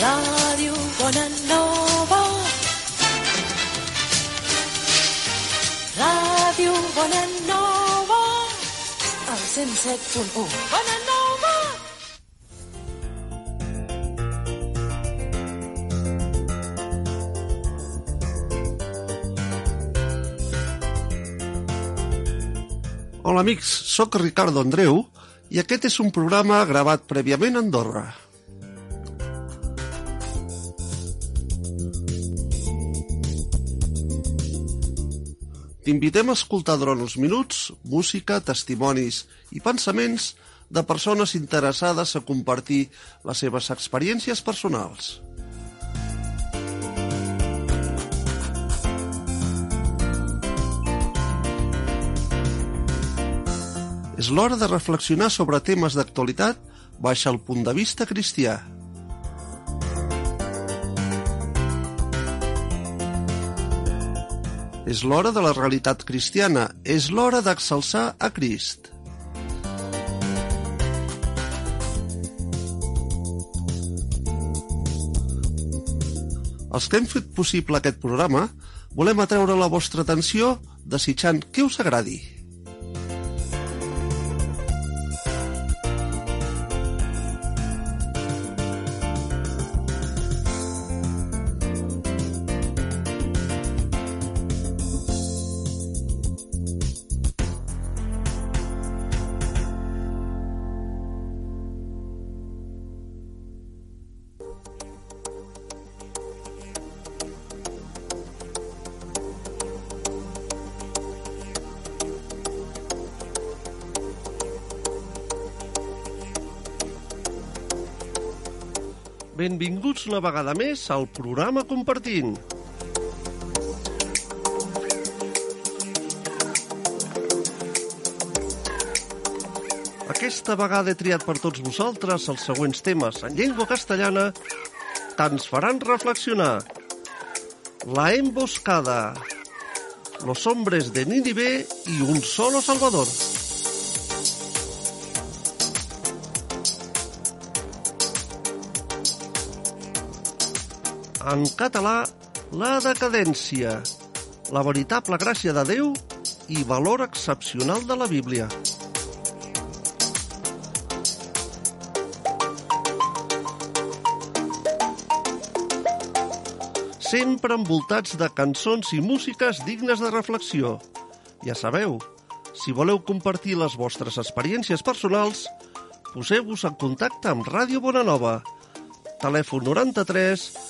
Ràdio Bonanova. Ràdio Bonanova. El 107.1. Bonanova. Hola amics, sóc Ricardo Andreu i aquest és un programa gravat prèviament a Andorra. T'invitem a escoltar durant uns minuts música, testimonis i pensaments de persones interessades a compartir les seves experiències personals. És l'hora de reflexionar sobre temes d'actualitat baix el punt de vista cristià. És l'hora de la realitat cristiana, és l'hora d'exalçar a Crist. Els que hem fet possible aquest programa volem atreure la vostra atenció desitjant que us agradi. Benvinguts una vegada més al programa Compartint. Aquesta vegada he triat per tots vosaltres els següents temes en llengua castellana que ens faran reflexionar. La emboscada, los hombres de Nínive y un solo Salvador. En català, la decadència, la veritable gràcia de Déu i valor excepcional de la Bíblia. Sempre envoltats de cançons i músiques dignes de reflexió. Ja sabeu, si voleu compartir les vostres experiències personals, poseu-vos en contacte amb Ràdio Bonanova. Telèfon 93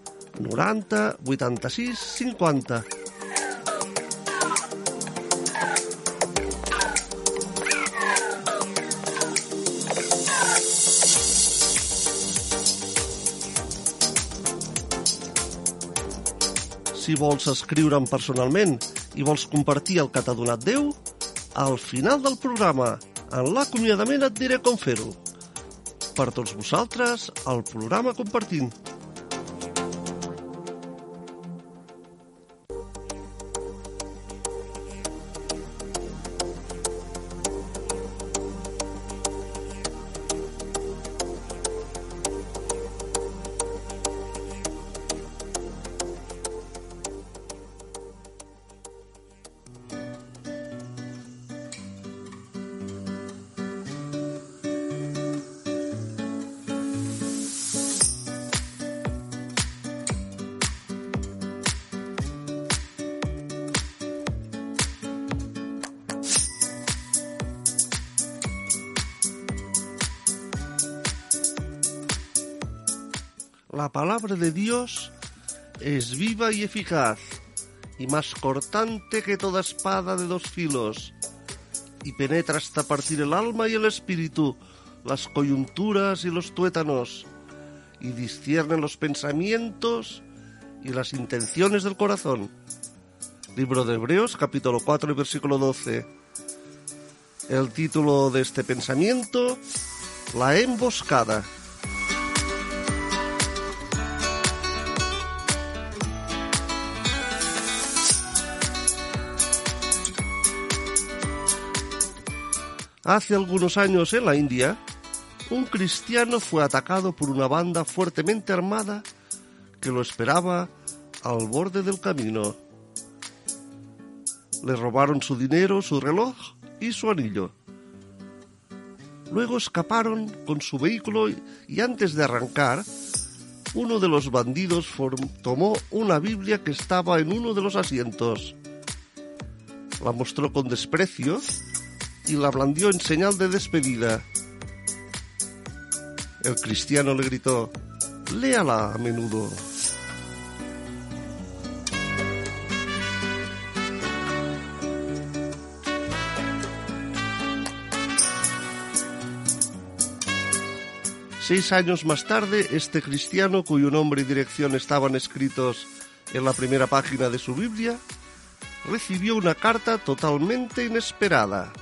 90 86 50. Si vols escriure'm personalment i vols compartir el que t'ha donat Déu, al final del programa, en l'acomiadament et diré com fer-ho. Per tots vosaltres, el programa Compartint. Es viva y eficaz, y más cortante que toda espada de dos filos, y penetra hasta partir el alma y el espíritu, las coyunturas y los tuétanos, y discierne los pensamientos y las intenciones del corazón. Libro de Hebreos, capítulo 4, versículo 12. El título de este pensamiento, La emboscada. Hace algunos años en la India, un cristiano fue atacado por una banda fuertemente armada que lo esperaba al borde del camino. Le robaron su dinero, su reloj y su anillo. Luego escaparon con su vehículo y antes de arrancar, uno de los bandidos tomó una Biblia que estaba en uno de los asientos. La mostró con desprecio y la blandió en señal de despedida. El cristiano le gritó, léala a menudo. Seis años más tarde, este cristiano, cuyo nombre y dirección estaban escritos en la primera página de su Biblia, recibió una carta totalmente inesperada.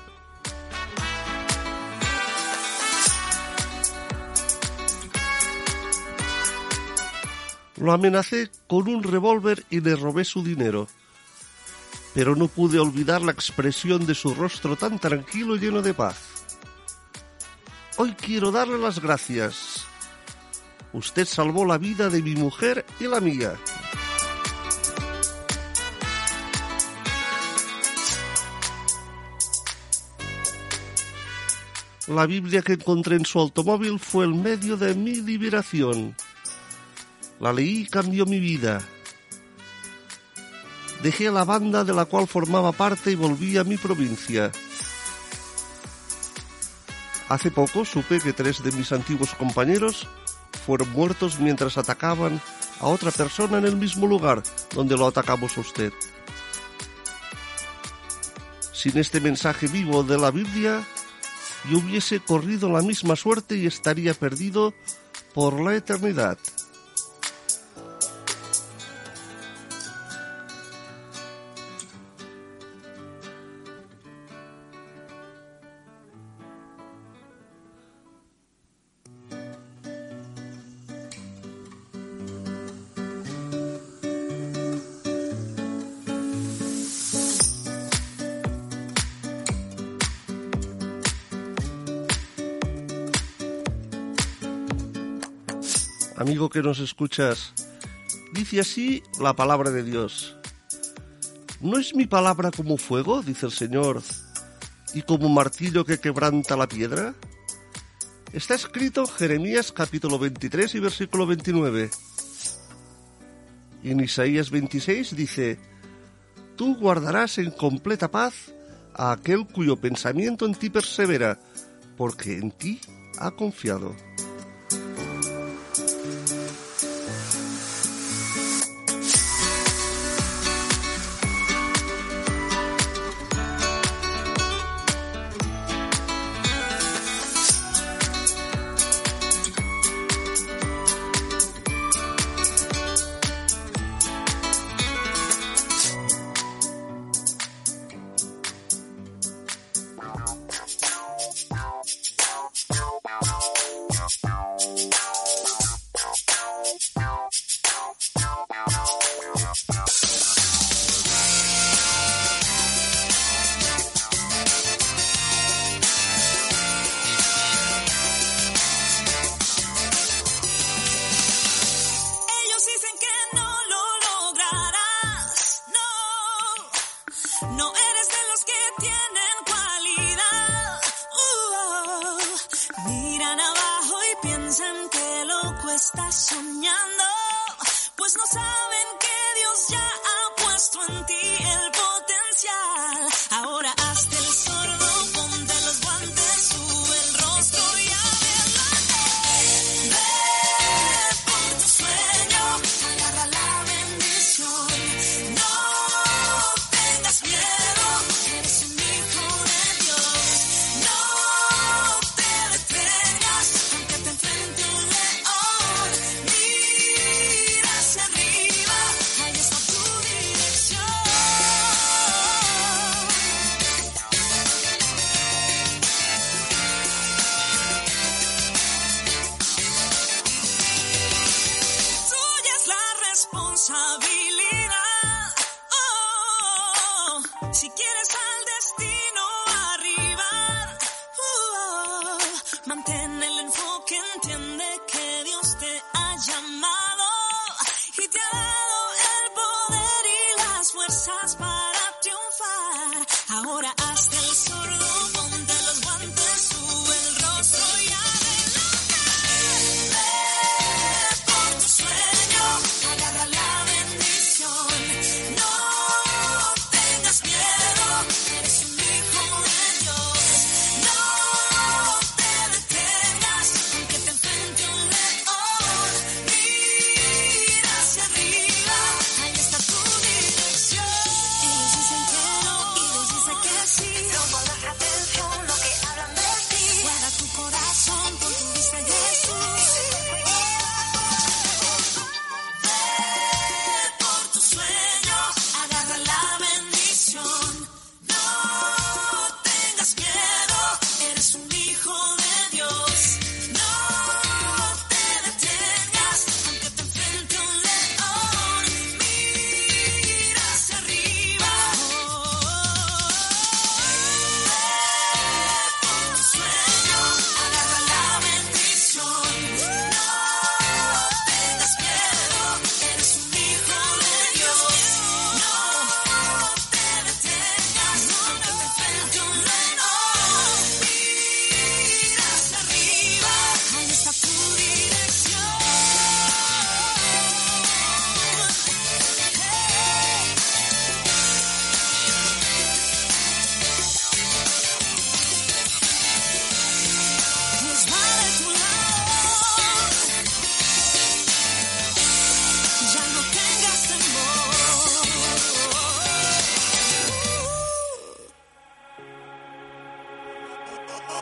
Lo amenacé con un revólver y le robé su dinero. Pero no pude olvidar la expresión de su rostro tan tranquilo y lleno de paz. Hoy quiero darle las gracias. Usted salvó la vida de mi mujer y la mía. La Biblia que encontré en su automóvil fue el medio de mi liberación. La leí y cambió mi vida. Dejé la banda de la cual formaba parte y volví a mi provincia. Hace poco supe que tres de mis antiguos compañeros fueron muertos mientras atacaban a otra persona en el mismo lugar donde lo atacamos a usted. Sin este mensaje vivo de la Biblia, yo hubiese corrido la misma suerte y estaría perdido por la eternidad. Que nos escuchas, dice así la palabra de Dios. ¿No es mi palabra como fuego, dice el Señor, y como martillo que quebranta la piedra? Está escrito en Jeremías capítulo 23 y versículo 29. Y en Isaías 26 dice, Tú guardarás en completa paz a aquel cuyo pensamiento en ti persevera, porque en ti ha confiado. tossed by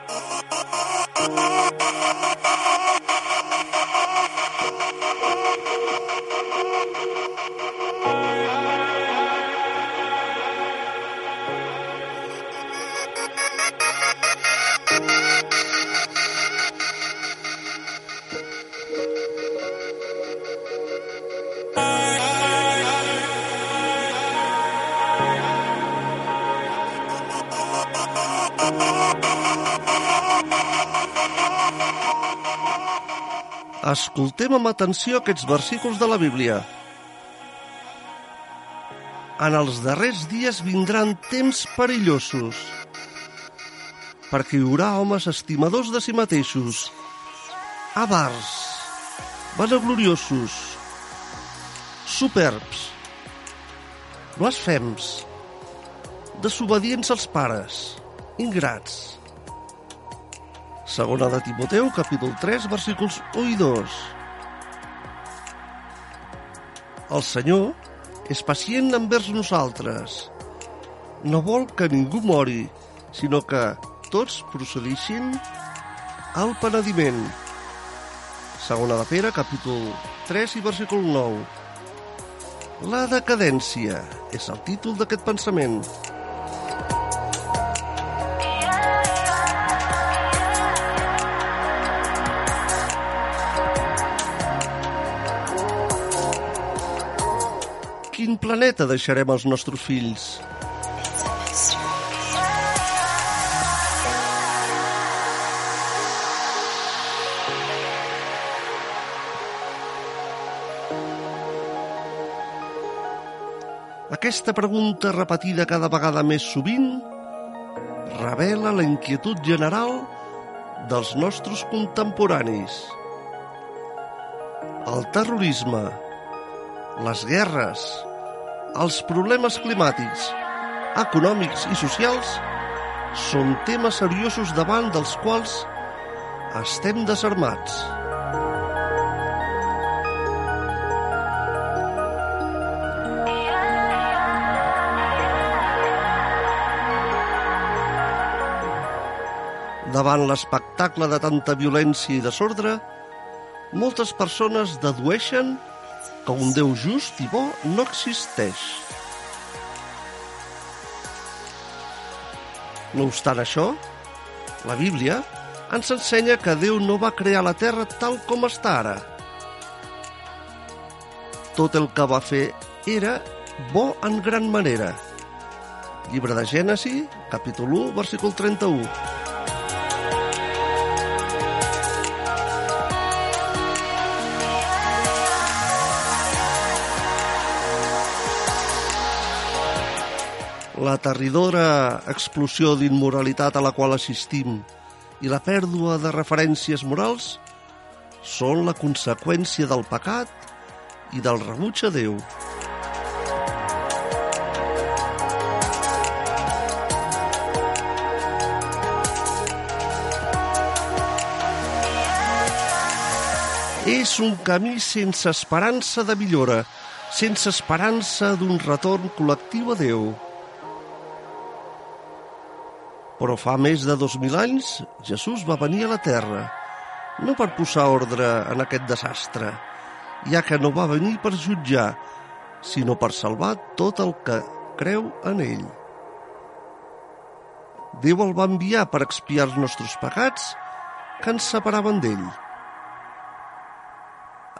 Thank you. Escoltem amb atenció aquests versículos de la Bíblia. En els darrers dies vindran temps perillosos, perquè hi haurà homes estimadors de si mateixos, avars, vanagloriosos, superbs, blasfems, desobedients als pares, ingrats, Segona de Timoteu, capítol 3, versículos 1 i 2. El Senyor és pacient envers nosaltres. No vol que ningú mori, sinó que tots procedixin al penediment. Segona de Pere, capítol 3 i versícul 9. La decadència és el títol d'aquest pensament. Quin planeta deixarem als nostres fills? Aquesta pregunta repetida cada vegada més sovint revela la inquietud general dels nostres contemporanis. El terrorisme, les guerres, els problemes climàtics, econòmics i socials són temes seriosos davant dels quals estem desarmats. Davant l'espectacle de tanta violència i desordre, moltes persones dedueixen que un Déu just i bo no existeix. No obstant això, la Bíblia ens ensenya que Déu no va crear la Terra tal com està ara. tot el que va fer era bo en gran manera. Llibre de Gènesi, capítol 1, versícul 31. La terridora explosió d'immoralitat a la qual assistim i la pèrdua de referències morals són la conseqüència del pecat i del rebuig a Déu. És un camí sense esperança de millora, sense esperança d'un retorn col·lectiu a Déu. Però fa més de dos mil anys Jesús va venir a la Terra, no per posar ordre en aquest desastre, ja que no va venir per jutjar, sinó per salvar tot el que creu en ell. Déu el va enviar per expiar els nostres pecats que ens separaven d'ell.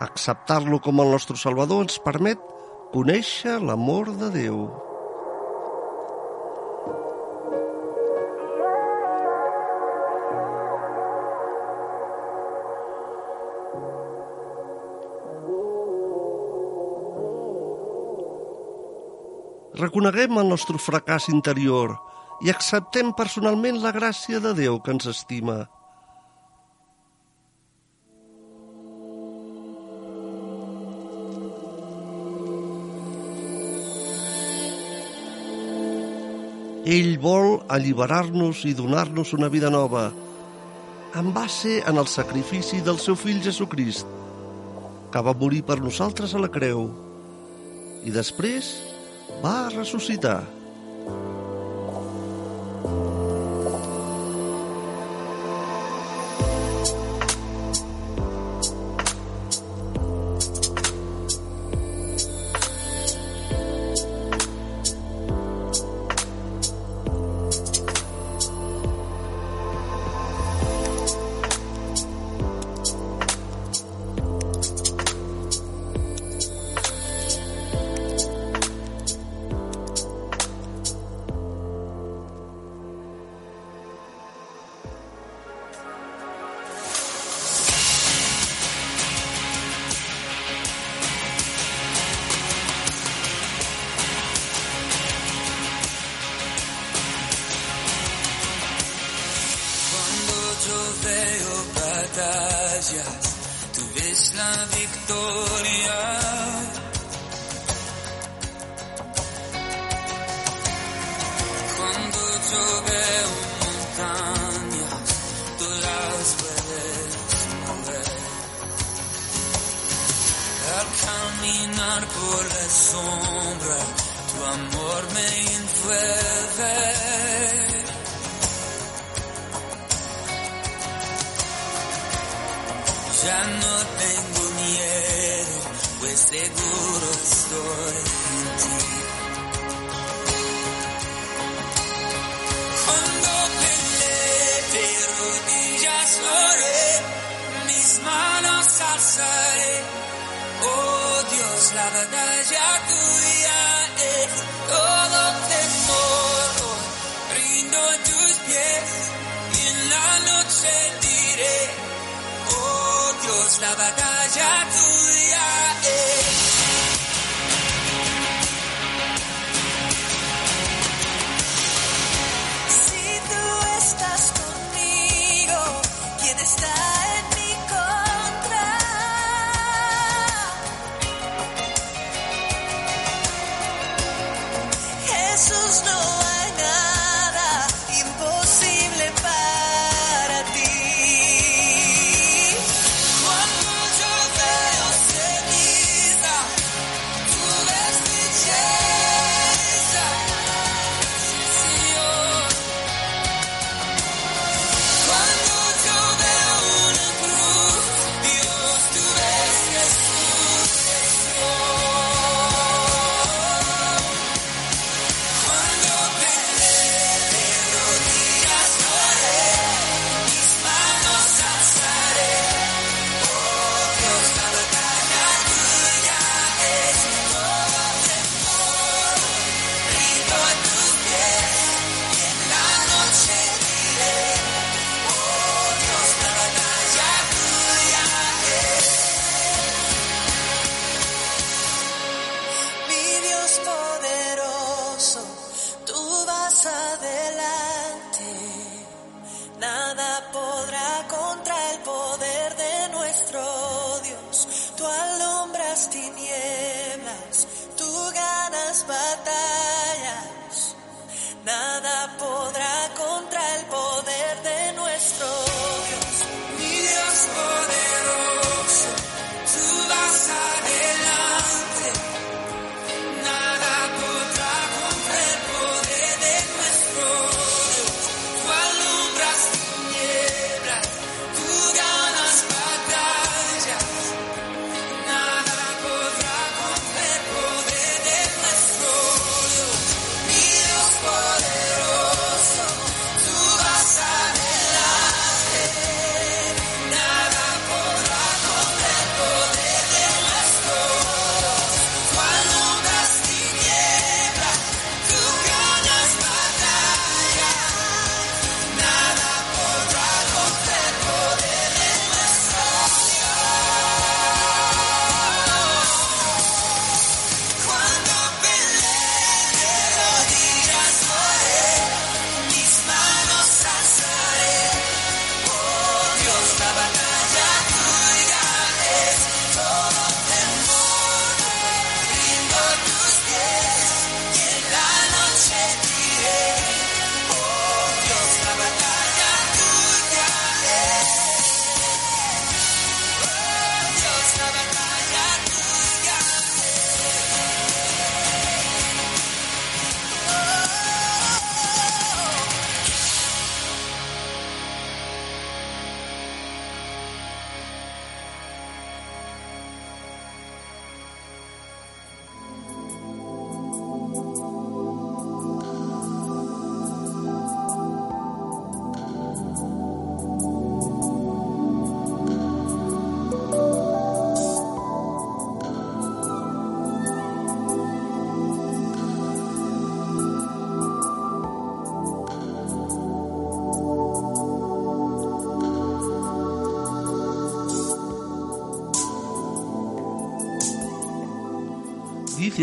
Acceptar-lo com el nostre Salvador ens permet conèixer l'amor de Déu. Reconeguem el nostre fracàs interior i acceptem personalment la gràcia de Déu que ens estima. Ell vol alliberar-nos i donar-nos una vida nova, en base en el sacrifici del seu fill Jesucrist, que va morir per nosaltres a la creu i després va a resucitar.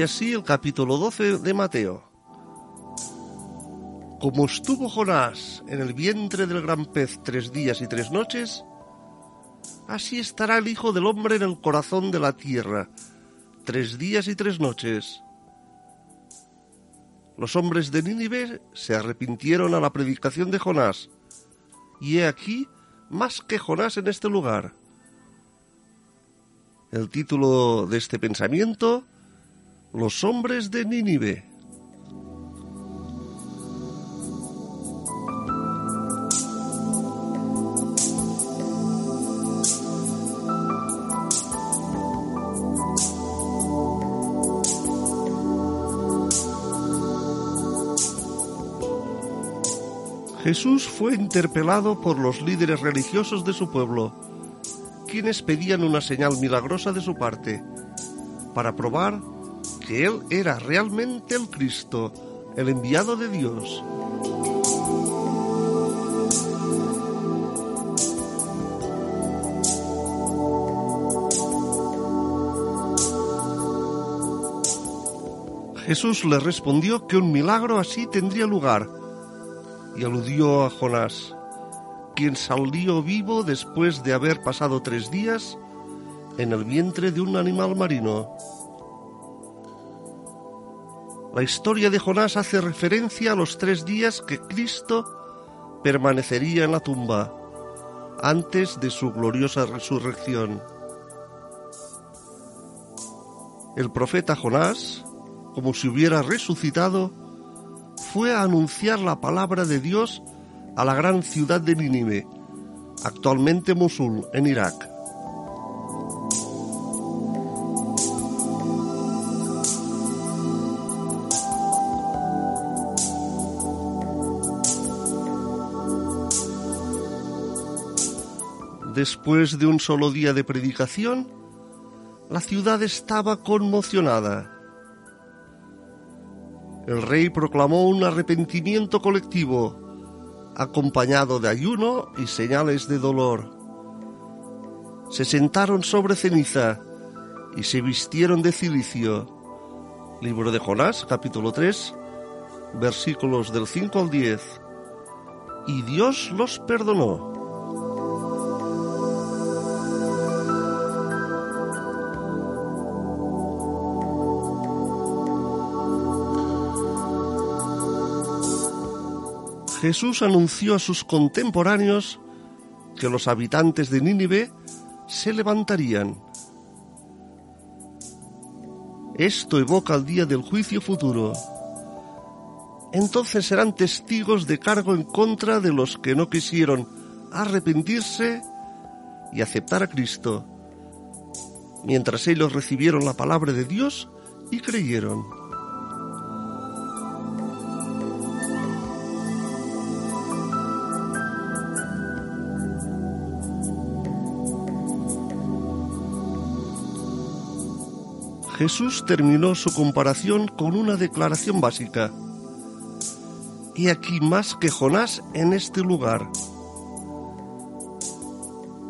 Así el capítulo 12 de Mateo. Como estuvo Jonás en el vientre del gran pez tres días y tres noches, así estará el Hijo del Hombre en el corazón de la tierra, tres días y tres noches. Los hombres de Nínive se arrepintieron a la predicación de Jonás, y he aquí más que Jonás en este lugar. El título de este pensamiento, Los hombres de Nínive. Jesús fue interpelado por los líderes religiosos de su pueblo, quienes pedían una señal milagrosa de su parte, para probar que Él era realmente el Cristo, el enviado de Dios. Jesús le respondió que un milagro así tendría lugar y aludió a Jonás, quien salió vivo después de haber pasado tres días en el vientre de un animal marino. La historia de Jonás hace referencia a los tres días que Cristo permanecería en la tumba antes de su gloriosa resurrección. El profeta Jonás, como si hubiera resucitado, fue a anunciar la palabra de Dios a la gran ciudad de Nínive, actualmente Mosul, en Irak. Después de un solo día de predicación, la ciudad estaba conmocionada. El rey proclamó un arrepentimiento colectivo, acompañado de ayuno y señales de dolor. Se sentaron sobre ceniza y se vistieron de cilicio. Libro de Jonás, capítulo 3, versículos del 5 al 10. Y Dios los perdonó. Jesús anunció a sus contemporáneos que los habitantes de Nínive se levantarían. Esto evoca el día del juicio futuro. Entonces serán testigos de cargo en contra de los que no quisieron arrepentirse y aceptar a Cristo, mientras ellos recibieron la palabra de Dios y creyeron. Jesús terminó su comparación con una declaración básica. Y aquí más que Jonás en este lugar.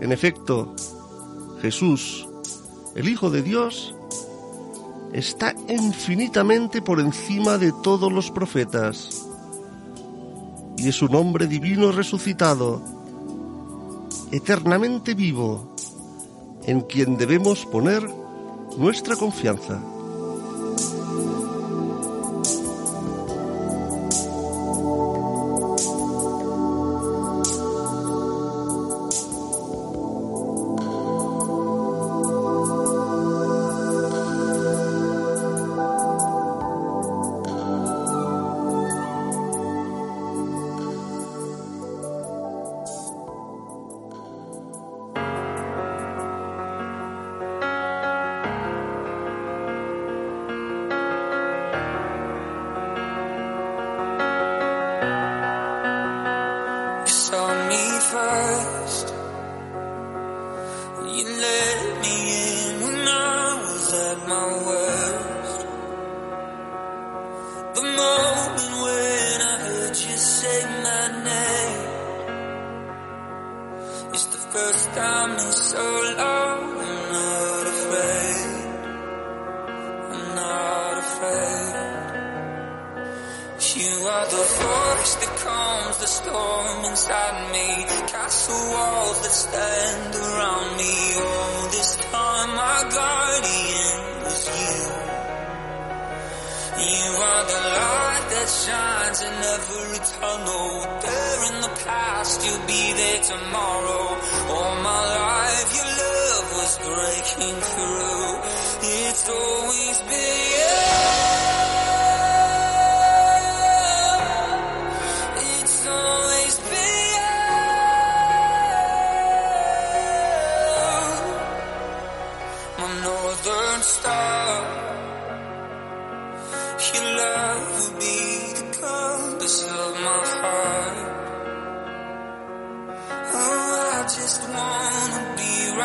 En efecto, Jesús, el Hijo de Dios, está infinitamente por encima de todos los profetas. Y es un hombre divino resucitado, eternamente vivo, en quien debemos poner Vuestra confianza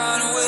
Run away.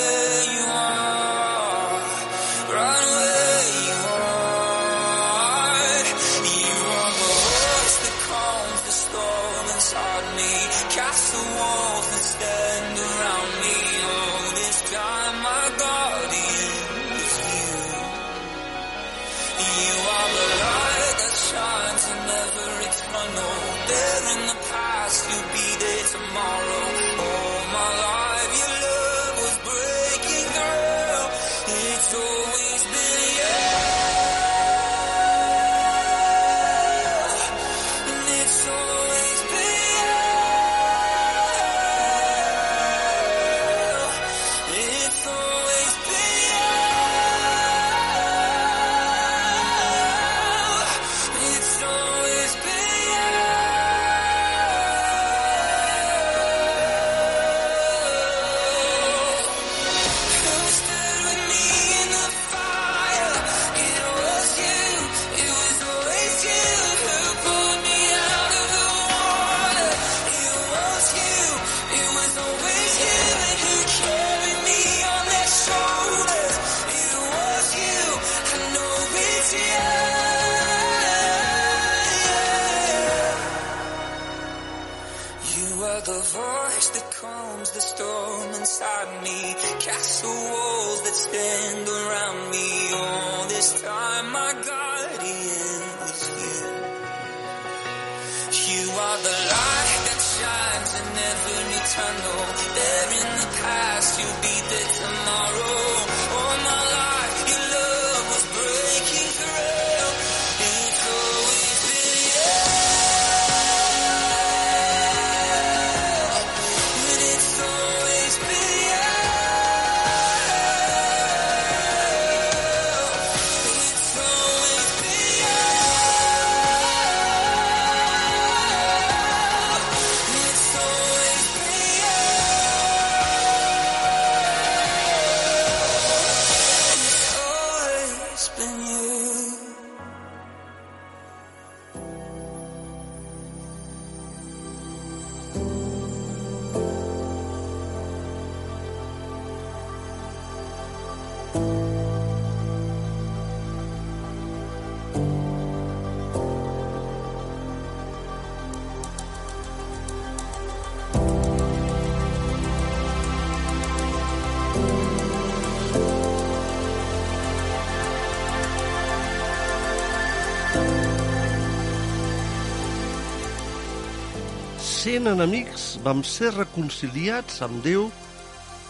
Sent enemics, vam ser reconciliats amb Déu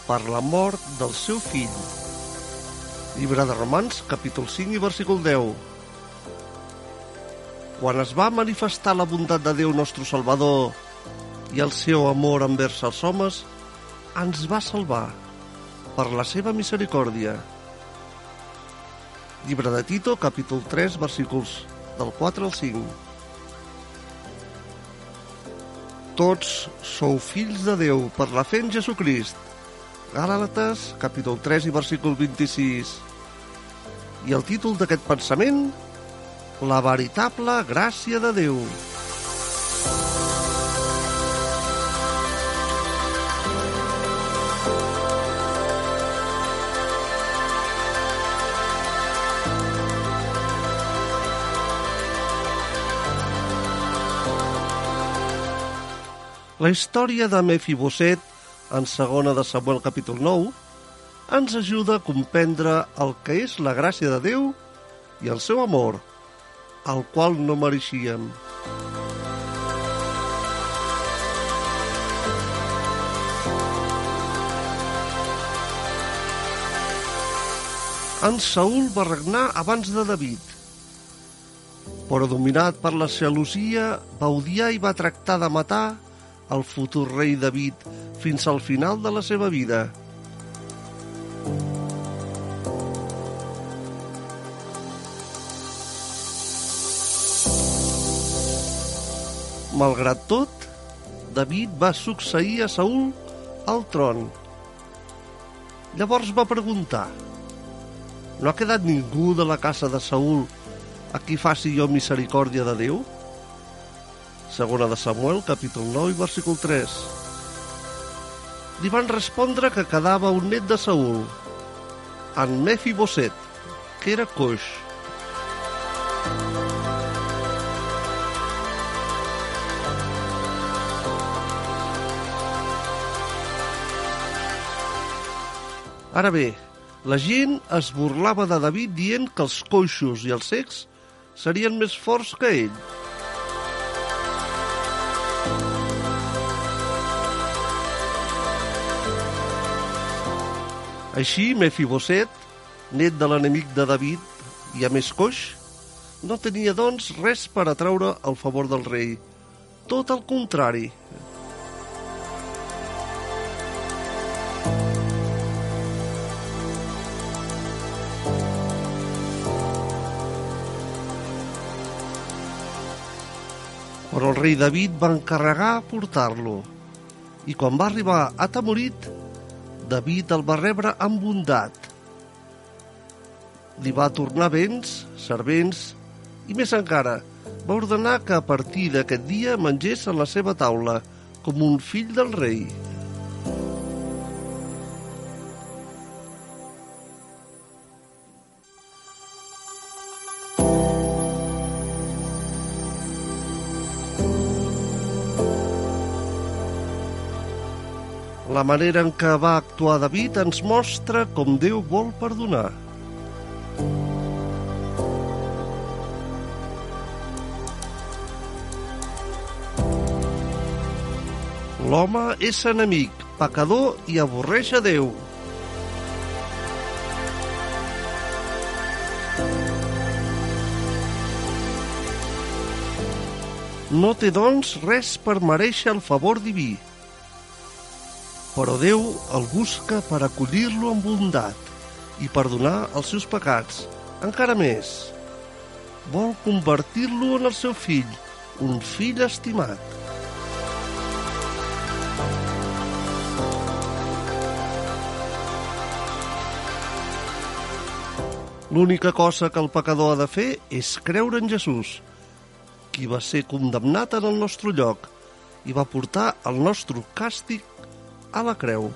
per la mort del seu fill. Llibre de Romans, capítol 5 i versícul 10. Quan es va manifestar la bondat de Déu nostre Salvador i el seu amor envers els homes, ens va salvar per la seva misericòrdia. Llibre de Tito, capítol 3, versículos del 4 al 5. Tots sou fills de Déu per la fe en Jesucrist. Gàlates, capítol 3 i versícul 26. I el títol d'aquest pensament? La veritable gràcia de Déu. La història de Mefiboset, en segona de Samuel capítol 9, ens ajuda a comprendre el que és la gràcia de Déu i el seu amor, el qual no mereixíem. En Saúl va regnar abans de David, però dominat per la gelosia va odiar i va tractar de matar el futur rei David fins al final de la seva vida. Malgrat tot, David va succeir a Saúl al tron. Llavors va preguntar, no ha quedat ningú de la casa de Saúl a qui faci jo misericòrdia de Déu? Segona de Samuel, capítol 9 i versícul 3. Li van respondre que quedava un net de Saúl, en Mefiboset, que era coix. Ara bé, la gent es burlava de David dient que els coixos i els cecs serien més forts que ell. Així, Mefiboset, net de l'enemic de David i a més coix, no tenia, doncs, res per atraure el favor del rei. Tot el contrari. Però el rei David va encarregar portar-lo. I quan va arribar a Tamorit, David el va rebre amb bondat. Li va tornar béns, servents i més encara, va ordenar que a partir d'aquest dia mengés a la seva taula com un fill del rei. La manera en què va actuar David ens mostra com Déu vol perdonar. L'home és enemic, pecador i avorreix a Déu. No té, doncs, res per mereixer el favor diví però Déu el busca per acollir-lo amb bondat i perdonar els seus pecats. Encara més, vol convertir-lo en el seu fill, un fill estimat. L'única cosa que el pecador ha de fer és creure en Jesús, qui va ser condemnat en el nostre lloc i va portar el nostre càstig Alacrel.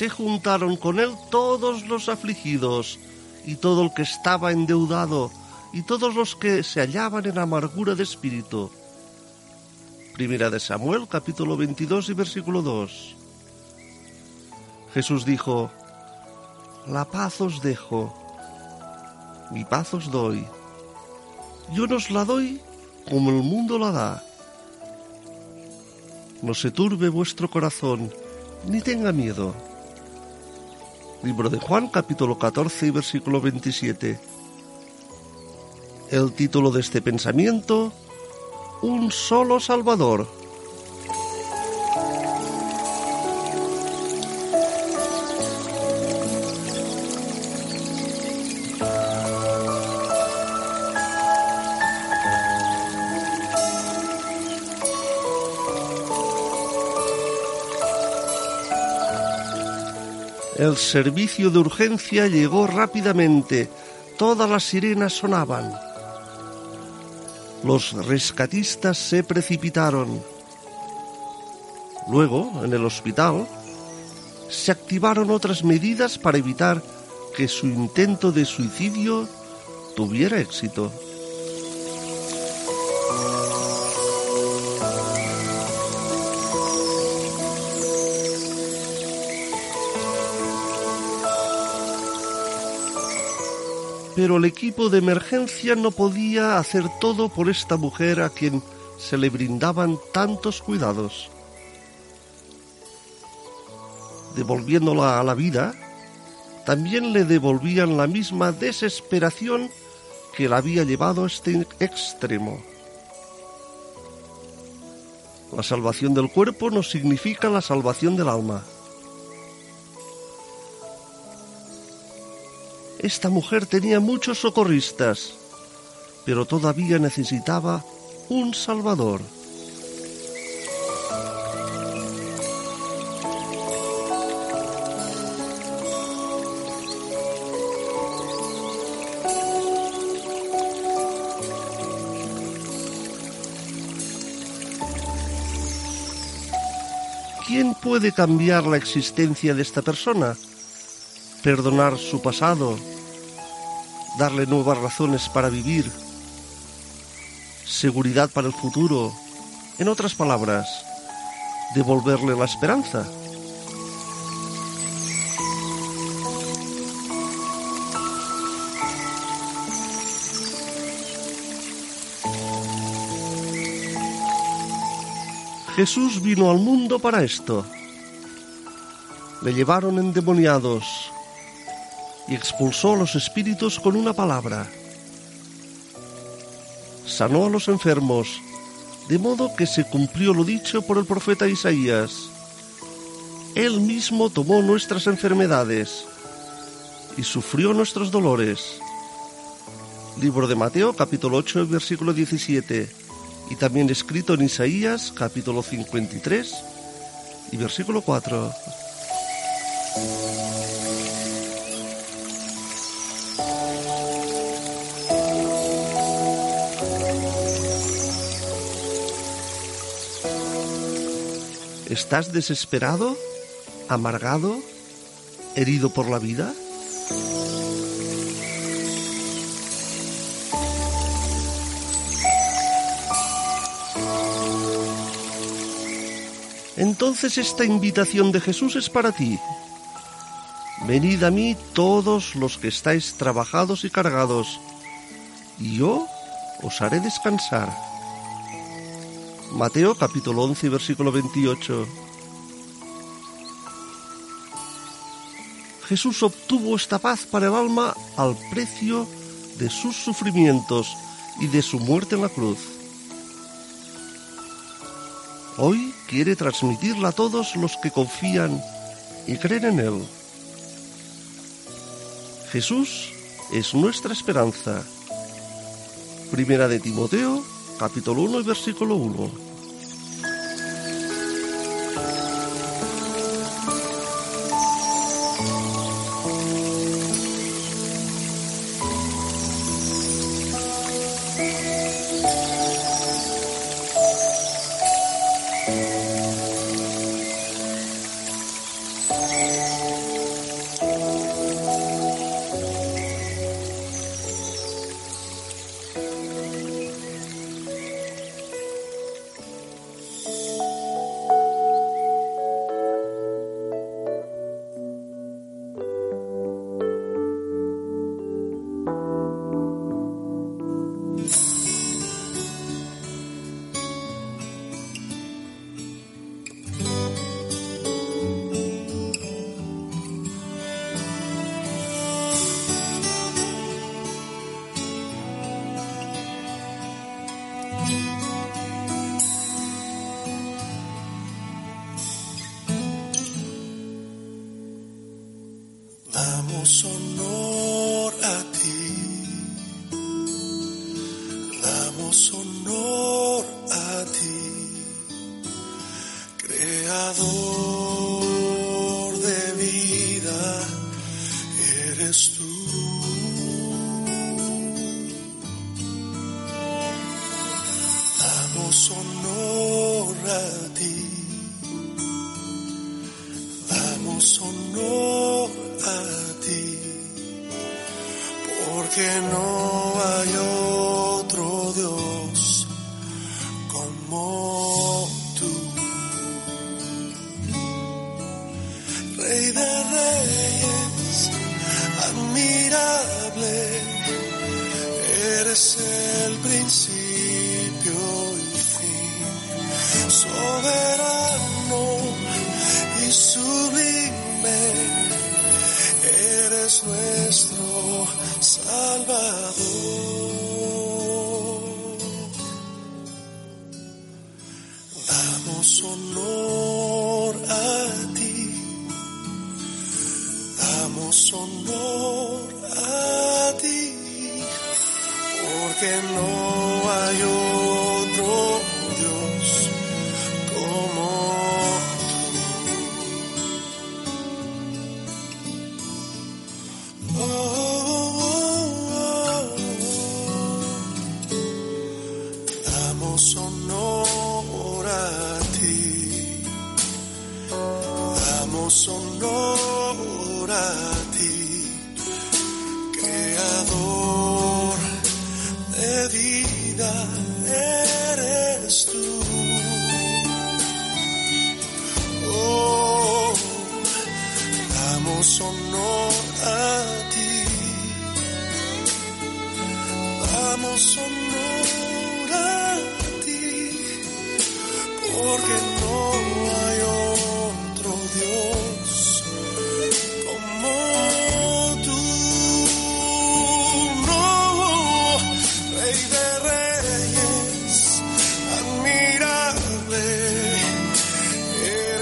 Se juntaron con él todos los afligidos y todo el que estaba endeudado y todos los que se hallaban en amargura de espíritu. Primera de Samuel, capítulo 22 y versículo 2. Jesús dijo, La paz os dejo, mi paz os doy. Yo nos la doy como el mundo la da. No se turbe vuestro corazón, ni tenga miedo. Libro de Juan, capítulo 14 y versículo 27. El título de este pensamiento, Un solo Salvador. El servicio de urgencia llegó rápidamente. Todas las sirenas sonaban. Los rescatistas se precipitaron. Luego, en el hospital, se activaron otras medidas para evitar que su intento de suicidio tuviera éxito. Pero el equipo de emergencia no podía hacer todo por esta mujer a quien se le brindaban tantos cuidados. Devolviéndola a la vida, también le devolvían la misma desesperación que la había llevado a este extremo. La salvación del cuerpo no significa la salvación del alma. Esta mujer tenía muchos socorristas, pero todavía necesitaba un Salvador. ¿Quién puede cambiar la existencia de esta persona? Perdonar su pasado, darle nuevas razones para vivir, seguridad para el futuro, en otras palabras, devolverle la esperanza. Jesús vino al mundo para esto. Le llevaron endemoniados, y expulsó a los espíritus con una palabra. Sanó a los enfermos, de modo que se cumplió lo dicho por el profeta Isaías. Él mismo tomó nuestras enfermedades y sufrió nuestros dolores. Libro de Mateo capítulo 8 versículo 17 y también escrito en Isaías capítulo 53 y versículo 4. ¿Estás desesperado? ¿Amargado? ¿Herido por la vida? Entonces esta invitación de Jesús es para ti. Venid a mí todos los que estáis trabajados y cargados, y yo os haré descansar. Mateo capítulo 11 versículo 28. Jesús obtuvo esta paz para el alma al precio de sus sufrimientos y de su muerte en la cruz. Hoy quiere transmitirla a todos los que confían y creen en Él. Jesús es nuestra esperanza. Primera de Timoteo, capítulo 1 y versículo 1.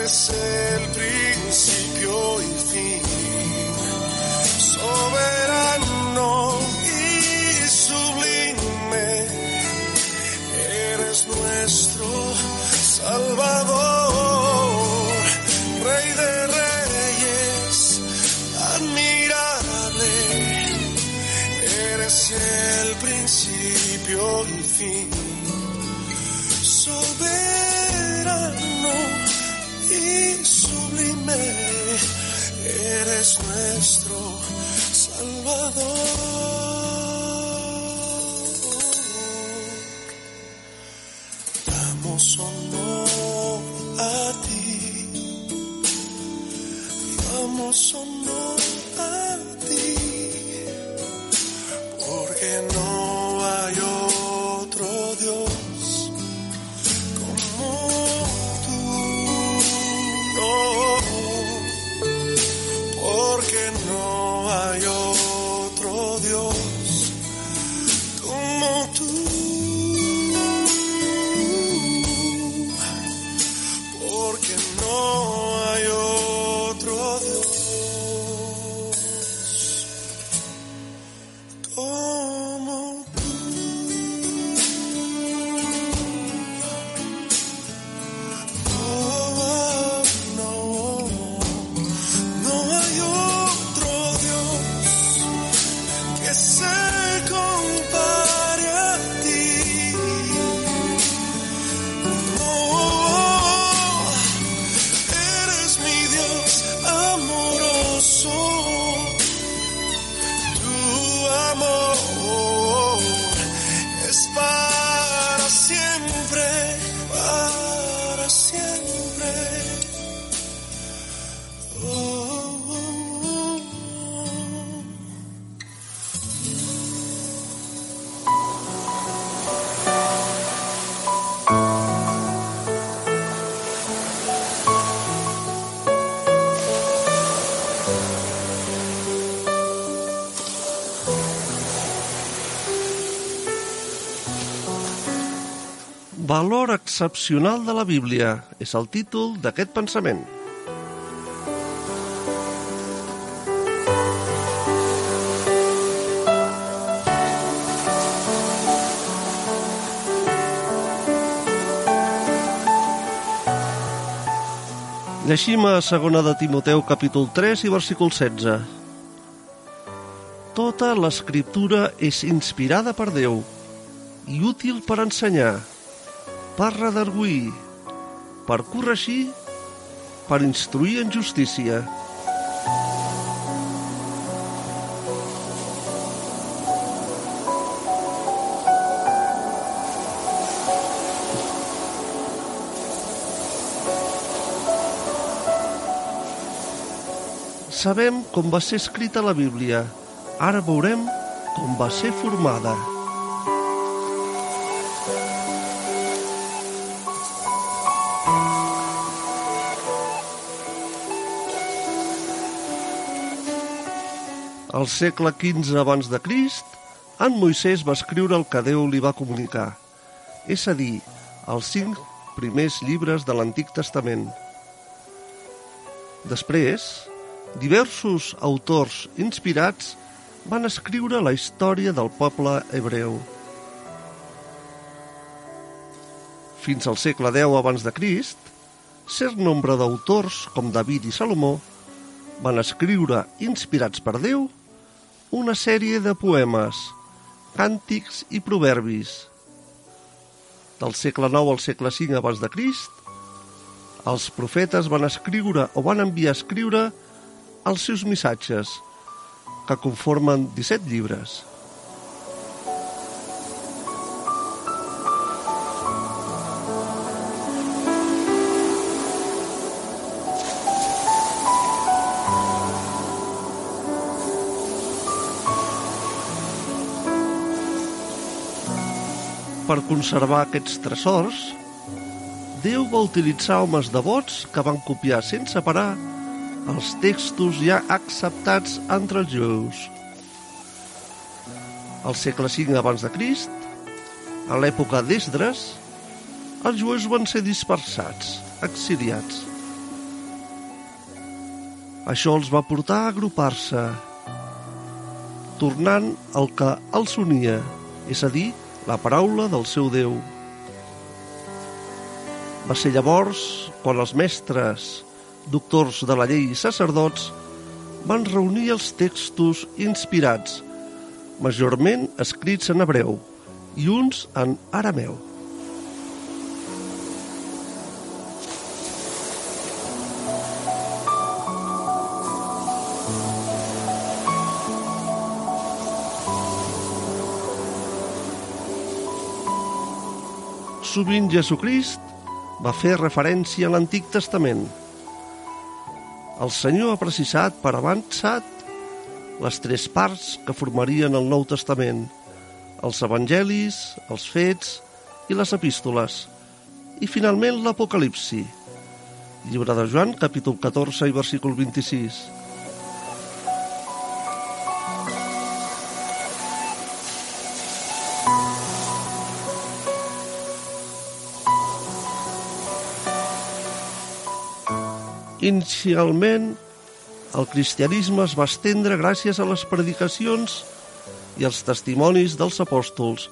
es el principio y fin, soberano y sublime, eres nuestro Salvador, Rey de Reyes, admirable, eres el principio y fin. eres nuestro Salvador. valor excepcional de la Bíblia és el títol d'aquest pensament. Llegim a segona de Timoteu capítol 3 i versícul 16. Tota l'escriptura és inspirada per Déu i útil per ensenyar, per redarguir, per corregir, per instruir en justícia. Sabem com va ser escrita la Bíblia. Ara veurem com va ser formada. Al segle XV abans de Crist, en Moisès va escriure el que Déu li va comunicar, és a dir, els cinc primers llibres de l'Antic Testament. Després, diversos autors inspirats van escriure la història del poble hebreu. Fins al segle X abans de Crist, cert nombre d'autors, com David i Salomó, van escriure, inspirats per Déu, una sèrie de poemes, càntics i proverbis. Del segle IX al segle V abans de Crist, els profetes van escriure o van enviar a escriure els seus missatges, que conformen 17 llibres. Per conservar aquests tresors, Déu va utilitzar homes devots que van copiar sense parar els textos ja acceptats entre els jueus. Al segle V abans de Crist, a l'època d'Esdres, els jueus van ser dispersats, exiliats. Això els va portar a agrupar-se, tornant el que els unia, és a dir, la paraula del seu Déu. Va ser llavors quan els mestres, doctors de la llei i sacerdots van reunir els textos inspirats, majorment escrits en hebreu i uns en arameu. Sovint Jesucrist va fer referència a l'Antic Testament. El Senyor ha precisat per avançat les tres parts que formarien el Nou Testament, els evangelis, els fets i les epístoles, i finalment l'Apocalipsi, llibre de Joan, capítol 14 i versícul 26. Inicialment, el cristianisme es va estendre gràcies a les predicacions i als testimonis dels apòstols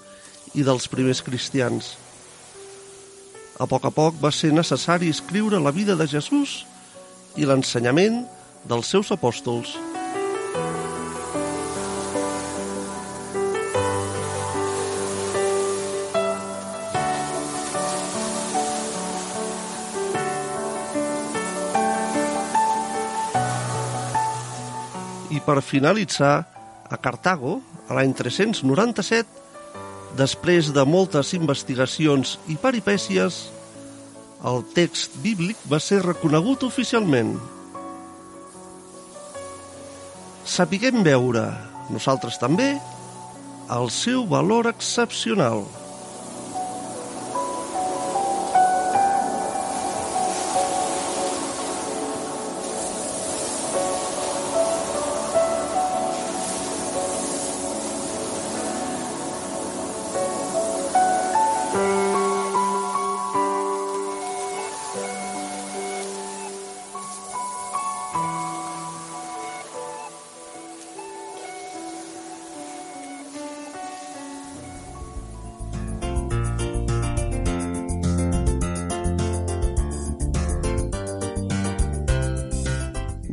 i dels primers cristians. A poc a poc va ser necessari escriure la vida de Jesús i l'ensenyament dels seus apòstols. Per finalitzar, a Cartago, a l'any 397, després de moltes investigacions i peripècies, el text bíblic va ser reconegut oficialment. Sapiguem veure, nosaltres també, el seu valor excepcional.